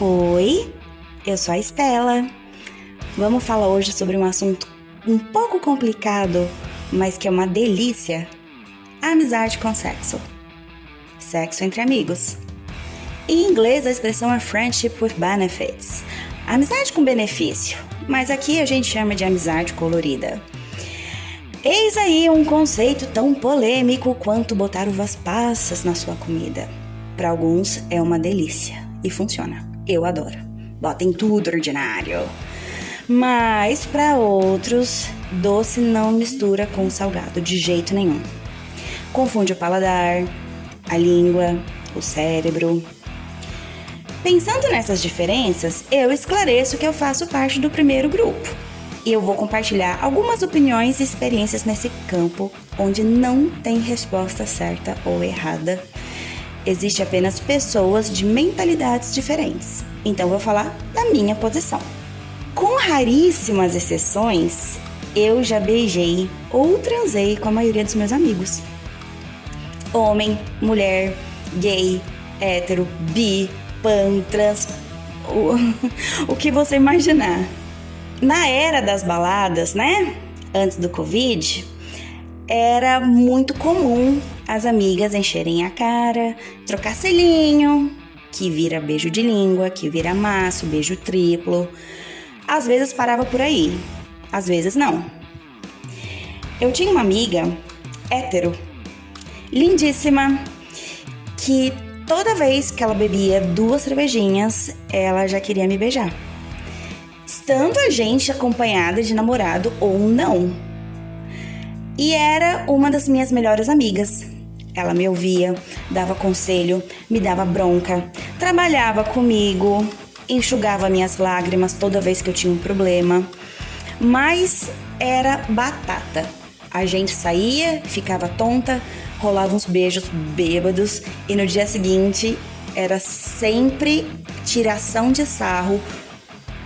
Oi, eu sou a Estela. Vamos falar hoje sobre um assunto um pouco complicado, mas que é uma delícia: amizade com sexo. Sexo entre amigos. Em inglês, a expressão é friendship with benefits amizade com benefício, mas aqui a gente chama de amizade colorida. Eis aí um conceito tão polêmico quanto botar uvas passas na sua comida. Para alguns é uma delícia e funciona. Eu adoro. Botem tudo ordinário. Mas para outros, doce não mistura com salgado de jeito nenhum. Confunde o paladar, a língua, o cérebro. Pensando nessas diferenças, eu esclareço que eu faço parte do primeiro grupo. E eu vou compartilhar algumas opiniões e experiências nesse campo onde não tem resposta certa ou errada Existe apenas pessoas de mentalidades diferentes. Então vou falar da minha posição. Com raríssimas exceções, eu já beijei ou transei com a maioria dos meus amigos. Homem, mulher, gay, hétero, bi, pan, trans, o, o que você imaginar. Na era das baladas, né? Antes do Covid, era muito comum as amigas encherem a cara, trocar selinho, que vira beijo de língua, que vira maço, beijo triplo. Às vezes parava por aí, às vezes não. Eu tinha uma amiga hétero, lindíssima, que toda vez que ela bebia duas cervejinhas, ela já queria me beijar. Estando a gente acompanhada de namorado ou não e era uma das minhas melhores amigas. Ela me ouvia, dava conselho, me dava bronca, trabalhava comigo, enxugava minhas lágrimas toda vez que eu tinha um problema. Mas era batata. A gente saía, ficava tonta, rolava uns beijos bêbados e no dia seguinte era sempre tiração de sarro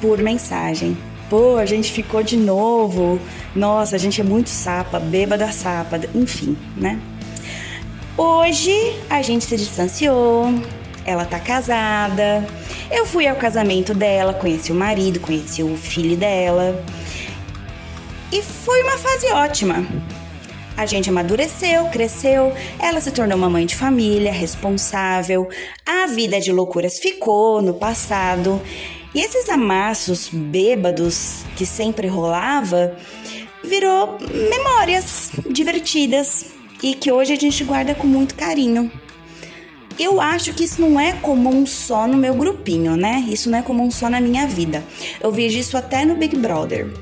por mensagem. Pô, a gente ficou de novo. Nossa, a gente é muito sapa, bêbada sapa, enfim, né? Hoje a gente se distanciou, ela tá casada. Eu fui ao casamento dela, conheci o marido, conheci o filho dela. E foi uma fase ótima. A gente amadureceu, cresceu, ela se tornou uma mãe de família, responsável. A vida de loucuras ficou no passado e esses amassos bêbados que sempre rolava virou memórias divertidas e que hoje a gente guarda com muito carinho. Eu acho que isso não é comum só no meu grupinho, né? Isso não é comum só na minha vida. Eu vejo isso até no Big Brother.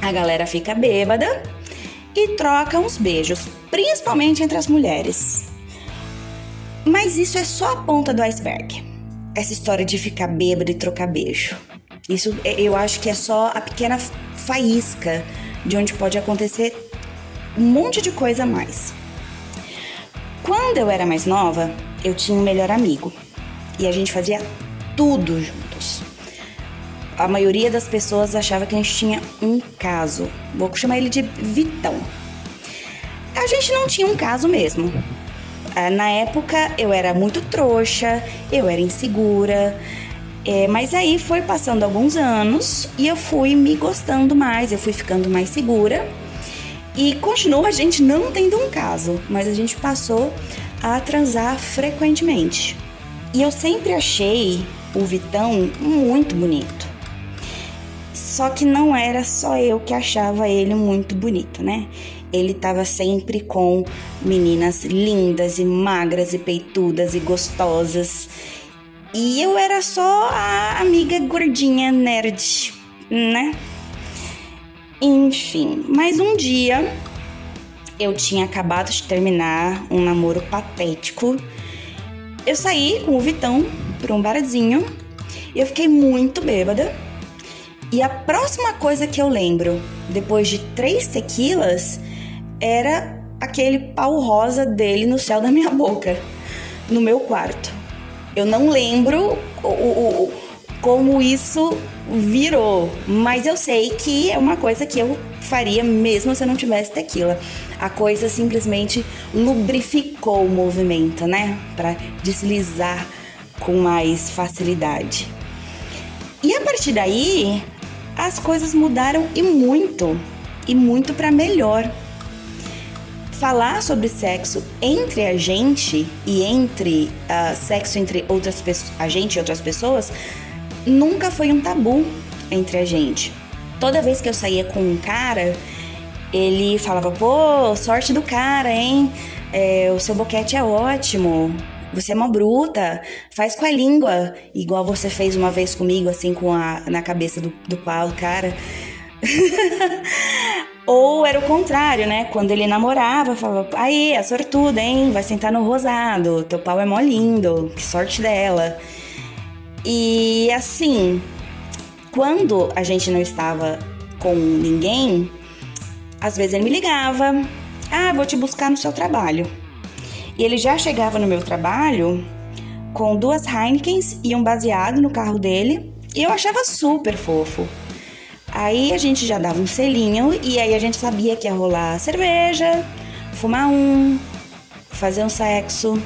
A galera fica bêbada e troca uns beijos, principalmente entre as mulheres. Mas isso é só a ponta do iceberg essa história de ficar bêbado e trocar beijo. Isso é, eu acho que é só a pequena faísca de onde pode acontecer um monte de coisa a mais. Quando eu era mais nova, eu tinha um melhor amigo e a gente fazia tudo juntos. A maioria das pessoas achava que a gente tinha um caso. Vou chamar ele de Vitão. A gente não tinha um caso mesmo. Ah, na época eu era muito trouxa, eu era insegura. É, mas aí foi passando alguns anos e eu fui me gostando mais, eu fui ficando mais segura. E continua a gente não tendo um caso, mas a gente passou a transar frequentemente. E eu sempre achei o Vitão muito bonito. Só que não era só eu que achava ele muito bonito, né? ele estava sempre com meninas lindas e magras e peitudas e gostosas. E eu era só a amiga gordinha nerd, né? Enfim, mas um dia eu tinha acabado de terminar um namoro patético. Eu saí com o Vitão para um barzinho e eu fiquei muito bêbada. E a próxima coisa que eu lembro, depois de três tequilas, era aquele pau rosa dele no céu da minha boca, no meu quarto. Eu não lembro o, o, o, como isso virou, mas eu sei que é uma coisa que eu faria mesmo se eu não tivesse tequila. A coisa simplesmente lubrificou o movimento, né? Para deslizar com mais facilidade. E a partir daí, as coisas mudaram e muito, e muito para melhor. Falar sobre sexo entre a gente e entre uh, sexo entre outras a gente e outras pessoas, nunca foi um tabu entre a gente. Toda vez que eu saía com um cara, ele falava: pô, sorte do cara, hein? É, o seu boquete é ótimo. Você é uma bruta, faz com a língua, igual você fez uma vez comigo, assim, com a na cabeça do, do pau do cara. Ou era o contrário, né? Quando ele namorava, falava: aí, a sortuda, hein? Vai sentar no rosado, teu pau é mó lindo, que sorte dela. E assim, quando a gente não estava com ninguém, às vezes ele me ligava: ah, vou te buscar no seu trabalho. E ele já chegava no meu trabalho com duas Heinekens e um baseado no carro dele. E eu achava super fofo. Aí a gente já dava um selinho e aí a gente sabia que ia rolar cerveja, fumar um, fazer um sexo.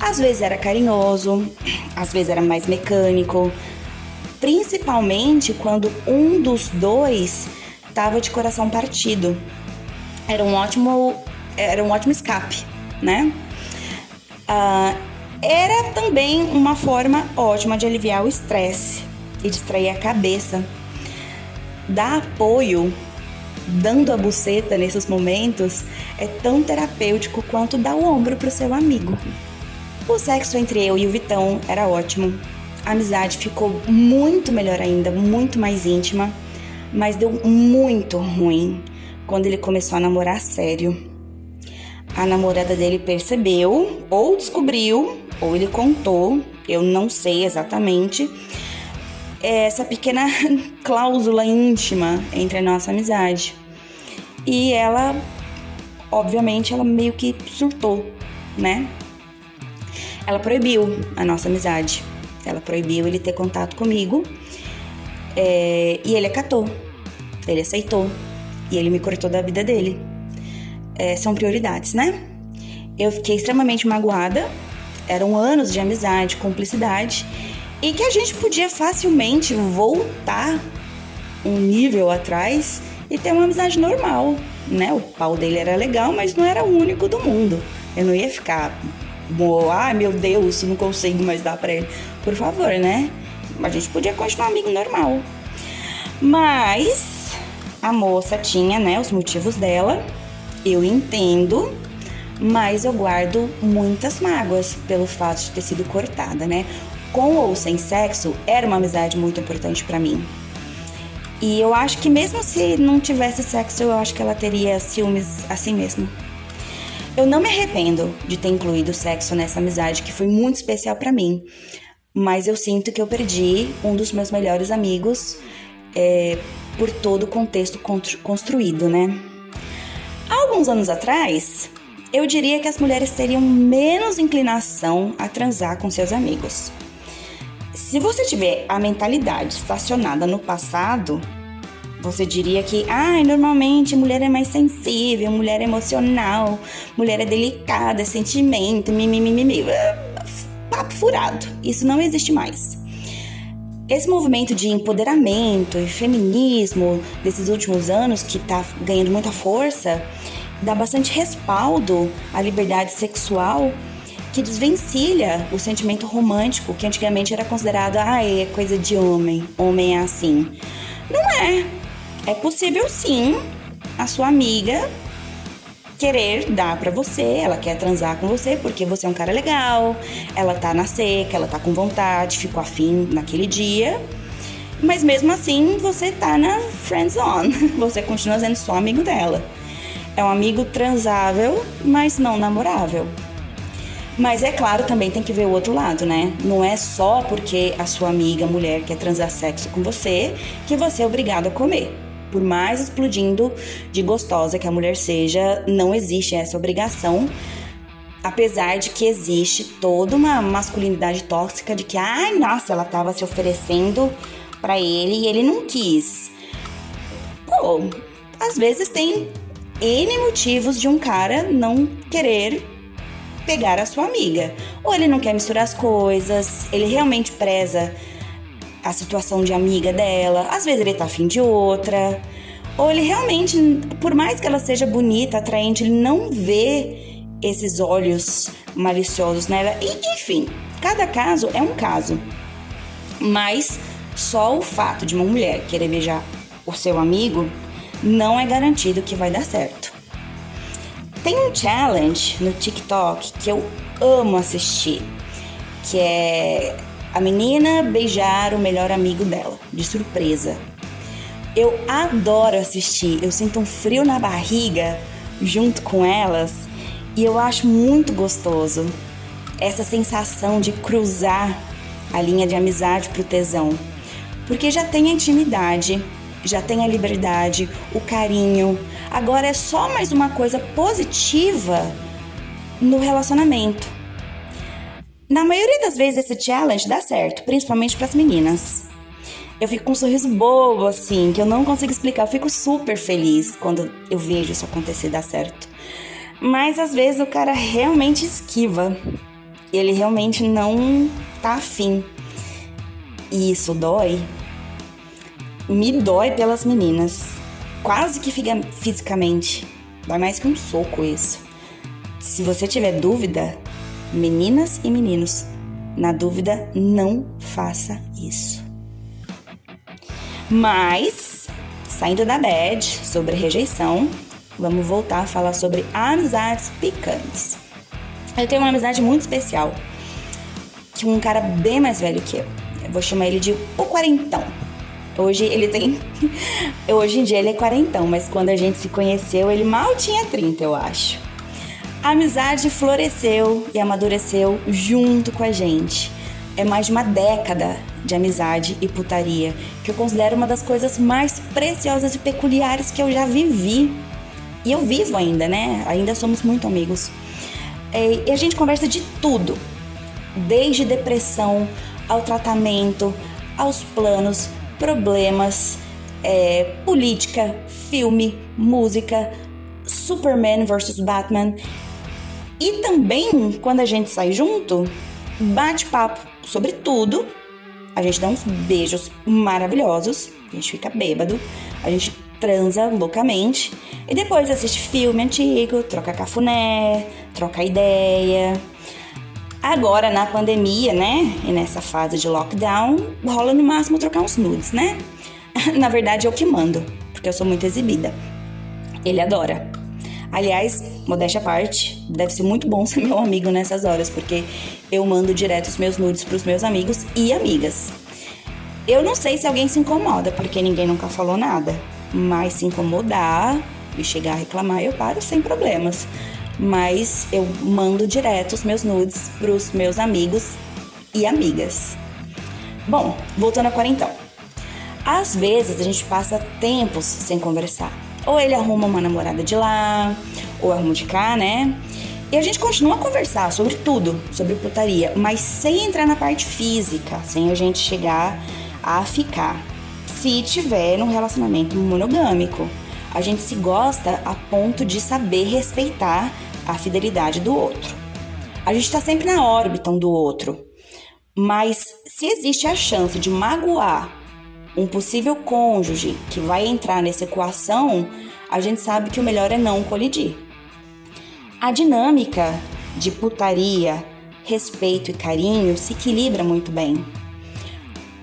Às vezes era carinhoso, às vezes era mais mecânico, principalmente quando um dos dois tava de coração partido. Era um ótimo, era um ótimo escape, né? Uh, era também uma forma ótima de aliviar o estresse e distrair a cabeça. Dar apoio, dando a buceta nesses momentos, é tão terapêutico quanto dar o ombro pro seu amigo. O sexo entre eu e o Vitão era ótimo. A amizade ficou muito melhor ainda, muito mais íntima, mas deu muito ruim quando ele começou a namorar sério a namorada dele percebeu, ou descobriu, ou ele contou, eu não sei exatamente, essa pequena cláusula íntima entre a nossa amizade. E ela, obviamente, ela meio que surtou, né? Ela proibiu a nossa amizade. Ela proibiu ele ter contato comigo. É, e ele acatou. Ele aceitou. E ele me cortou da vida dele é, são prioridades, né? Eu fiquei extremamente magoada. Eram anos de amizade, cumplicidade e que a gente podia facilmente voltar um nível atrás e ter uma amizade normal, né? O pau dele era legal, mas não era o único do mundo. Eu não ia ficar, ai meu Deus, não consigo mais dar para ele. Por favor, né? A gente podia continuar amigo normal. Mas a moça tinha, né, os motivos dela eu entendo, mas eu guardo muitas mágoas pelo fato de ter sido cortada, né? Com ou sem sexo, era uma amizade muito importante para mim. E eu acho que mesmo se não tivesse sexo, eu acho que ela teria ciúmes assim mesmo. Eu não me arrependo de ter incluído o sexo nessa amizade que foi muito especial para mim, mas eu sinto que eu perdi um dos meus melhores amigos é, por todo o contexto construído, né? alguns anos atrás, eu diria que as mulheres teriam menos inclinação a transar com seus amigos. Se você tiver a mentalidade estacionada no passado, você diria que, ah, normalmente mulher é mais sensível, mulher é emocional, mulher é delicada, é sentimento, mimimi. Papo furado. Isso não existe mais. Esse movimento de empoderamento e feminismo desses últimos anos, que está ganhando muita força, dá bastante respaldo à liberdade sexual que desvencilha o sentimento romântico que antigamente era considerado ah, é coisa de homem, homem é assim. Não é. É possível sim a sua amiga querer dar para você, ela quer transar com você porque você é um cara legal, ela tá na seca, ela tá com vontade, ficou afim naquele dia. Mas mesmo assim, você tá na friend zone. Você continua sendo só amigo dela. É um amigo transável, mas não namorável. Mas é claro, também tem que ver o outro lado, né? Não é só porque a sua amiga mulher quer transar sexo com você que você é obrigado a comer. Por mais explodindo de gostosa que a mulher seja, não existe essa obrigação. Apesar de que existe toda uma masculinidade tóxica de que, ai, nossa, ela estava se oferecendo para ele e ele não quis. Pô, às vezes tem N motivos de um cara não querer pegar a sua amiga. Ou ele não quer misturar as coisas, ele realmente preza a situação de amiga dela, às vezes ele tá afim de outra, ou ele realmente, por mais que ela seja bonita, atraente, ele não vê esses olhos maliciosos nela. E, enfim, cada caso é um caso. Mas só o fato de uma mulher querer beijar o seu amigo não é garantido que vai dar certo. Tem um challenge no TikTok que eu amo assistir, que é a menina beijar o melhor amigo dela, de surpresa. Eu adoro assistir, eu sinto um frio na barriga junto com elas e eu acho muito gostoso essa sensação de cruzar a linha de amizade pro tesão. Porque já tem a intimidade, já tem a liberdade, o carinho. Agora é só mais uma coisa positiva no relacionamento. Na maioria das vezes esse challenge dá certo, principalmente para as meninas eu fico com um sorriso bobo, assim, que eu não consigo explicar. Eu fico super feliz quando eu vejo isso acontecer dar certo. Mas às vezes o cara realmente esquiva. Ele realmente não tá afim. E isso dói. Me dói pelas meninas. Quase que fisicamente. Dói mais que um soco isso. Se você tiver dúvida, meninas e meninos, na dúvida, não faça isso. Mas, saindo da bad sobre rejeição, vamos voltar a falar sobre amizades picantes. Eu tenho uma amizade muito especial, que um cara bem mais velho que eu. Eu vou chamar ele de o quarentão. Hoje ele tem. Hoje em dia ele é quarentão, mas quando a gente se conheceu, ele mal tinha 30, eu acho. A amizade floresceu e amadureceu junto com a gente é mais de uma década de amizade e putaria, que eu considero uma das coisas mais preciosas e peculiares que eu já vivi. E eu vivo ainda, né? Ainda somos muito amigos. É, e a gente conversa de tudo, desde depressão ao tratamento, aos planos, problemas, é, política, filme, música, Superman versus Batman. E também, quando a gente sai junto, bate-papo sobre tudo. A gente dá uns beijos maravilhosos, a gente fica bêbado, a gente transa loucamente e depois assiste filme antigo, troca cafuné, troca ideia. Agora na pandemia, né, e nessa fase de lockdown, rola no máximo trocar uns nudes, né? na verdade eu que mando, porque eu sou muito exibida. Ele adora. Aliás, modéstia à parte, deve ser muito bom ser meu amigo nessas horas, porque eu mando direto os meus nudes pros meus amigos e amigas. Eu não sei se alguém se incomoda, porque ninguém nunca falou nada. Mas se incomodar e chegar a reclamar, eu paro sem problemas. Mas eu mando direto os meus nudes pros meus amigos e amigas. Bom, voltando a quarentão. Às vezes a gente passa tempos sem conversar. Ou ele arruma uma namorada de lá, ou arruma de cá, né? E a gente continua a conversar sobre tudo, sobre putaria, mas sem entrar na parte física, sem a gente chegar a ficar. Se tiver num relacionamento monogâmico, a gente se gosta a ponto de saber respeitar a fidelidade do outro. A gente está sempre na órbita um do outro, mas se existe a chance de magoar um possível cônjuge que vai entrar nessa equação, a gente sabe que o melhor é não colidir. A dinâmica de putaria, respeito e carinho se equilibra muito bem.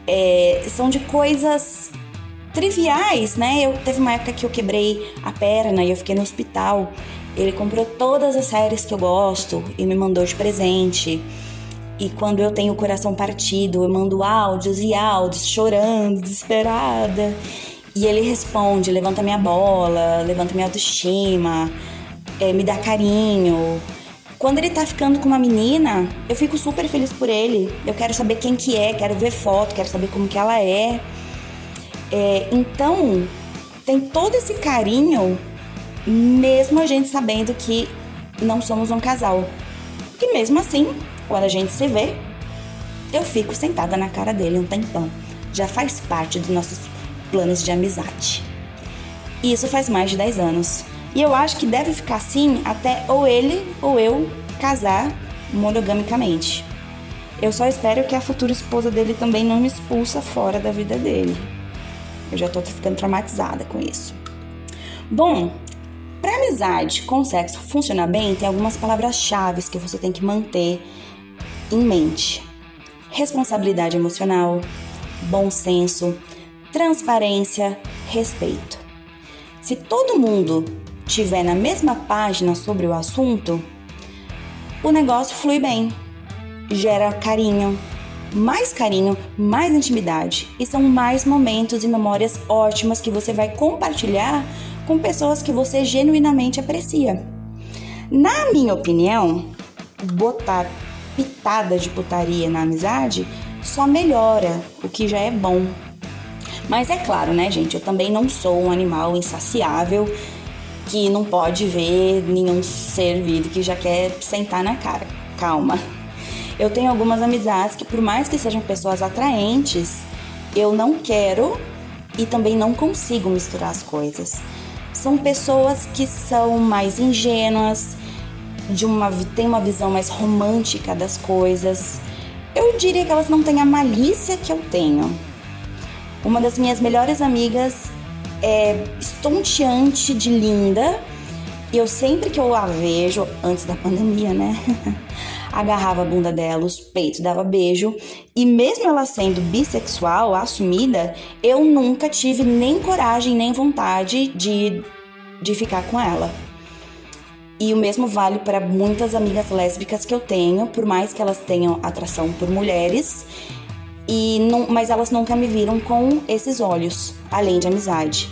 É, são de coisas triviais, né? Eu teve uma época que eu quebrei a perna e eu fiquei no hospital. Ele comprou todas as séries que eu gosto e me mandou de presente. E quando eu tenho o coração partido, eu mando áudios e áudios, chorando, desesperada. E ele responde: levanta minha bola, levanta minha autoestima, é, me dá carinho. Quando ele tá ficando com uma menina, eu fico super feliz por ele. Eu quero saber quem que é, quero ver foto, quero saber como que ela é. é então, tem todo esse carinho, mesmo a gente sabendo que não somos um casal. E mesmo assim, quando a gente se vê, eu fico sentada na cara dele um tempão. Já faz parte dos nossos planos de amizade. Isso faz mais de 10 anos. E eu acho que deve ficar assim até ou ele ou eu casar monogamicamente. Eu só espero que a futura esposa dele também não me expulsa fora da vida dele. Eu já tô ficando traumatizada com isso. Bom, para amizade com sexo funcionar bem, tem algumas palavras-chave que você tem que manter em mente: responsabilidade emocional, bom senso, transparência, respeito. Se todo mundo tiver na mesma página sobre o assunto, o negócio flui bem, gera carinho, mais carinho, mais intimidade e são mais momentos e memórias ótimas que você vai compartilhar com pessoas que você genuinamente aprecia. Na minha opinião, botar pitada de putaria na amizade só melhora o que já é bom. Mas é claro, né, gente? Eu também não sou um animal insaciável que não pode ver nenhum ser vivo que já quer sentar na cara. Calma. Eu tenho algumas amizades que, por mais que sejam pessoas atraentes, eu não quero e também não consigo misturar as coisas. São pessoas que são mais ingênuas, de uma têm uma visão mais romântica das coisas. Eu diria que elas não têm a malícia que eu tenho. Uma das minhas melhores amigas é estonteante de linda. E eu sempre que eu a vejo, antes da pandemia, né? agarrava a bunda dela, os peitos, dava beijo. E mesmo ela sendo bissexual, assumida, eu nunca tive nem coragem nem vontade de, de ficar com ela. E o mesmo vale para muitas amigas lésbicas que eu tenho, por mais que elas tenham atração por mulheres, e não, mas elas nunca me viram com esses olhos, além de amizade.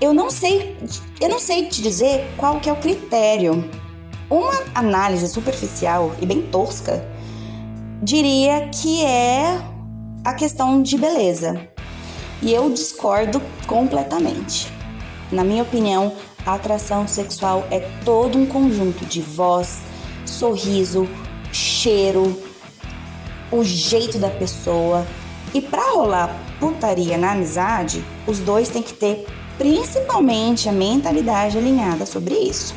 Eu não sei, eu não sei te dizer qual que é o critério uma análise superficial e bem tosca diria que é a questão de beleza. E eu discordo completamente. Na minha opinião, a atração sexual é todo um conjunto de voz, sorriso, cheiro, o jeito da pessoa. E para rolar putaria na amizade, os dois têm que ter principalmente a mentalidade alinhada sobre isso.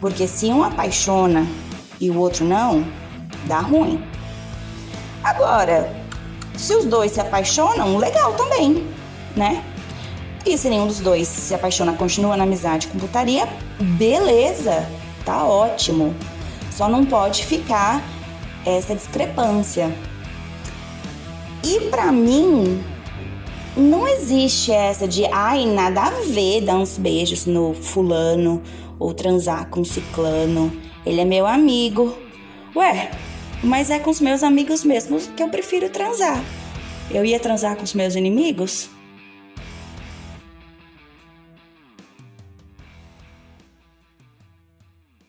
Porque se um apaixona e o outro não, dá ruim. Agora, se os dois se apaixonam, legal também, né? E se nenhum dos dois se apaixona, continua na amizade com putaria, beleza, tá ótimo. Só não pode ficar essa discrepância. E para mim, não existe essa de ai, nada a ver dar uns beijos no fulano ou transar com ciclano. Ele é meu amigo. Ué, mas é com os meus amigos mesmos que eu prefiro transar. Eu ia transar com os meus inimigos?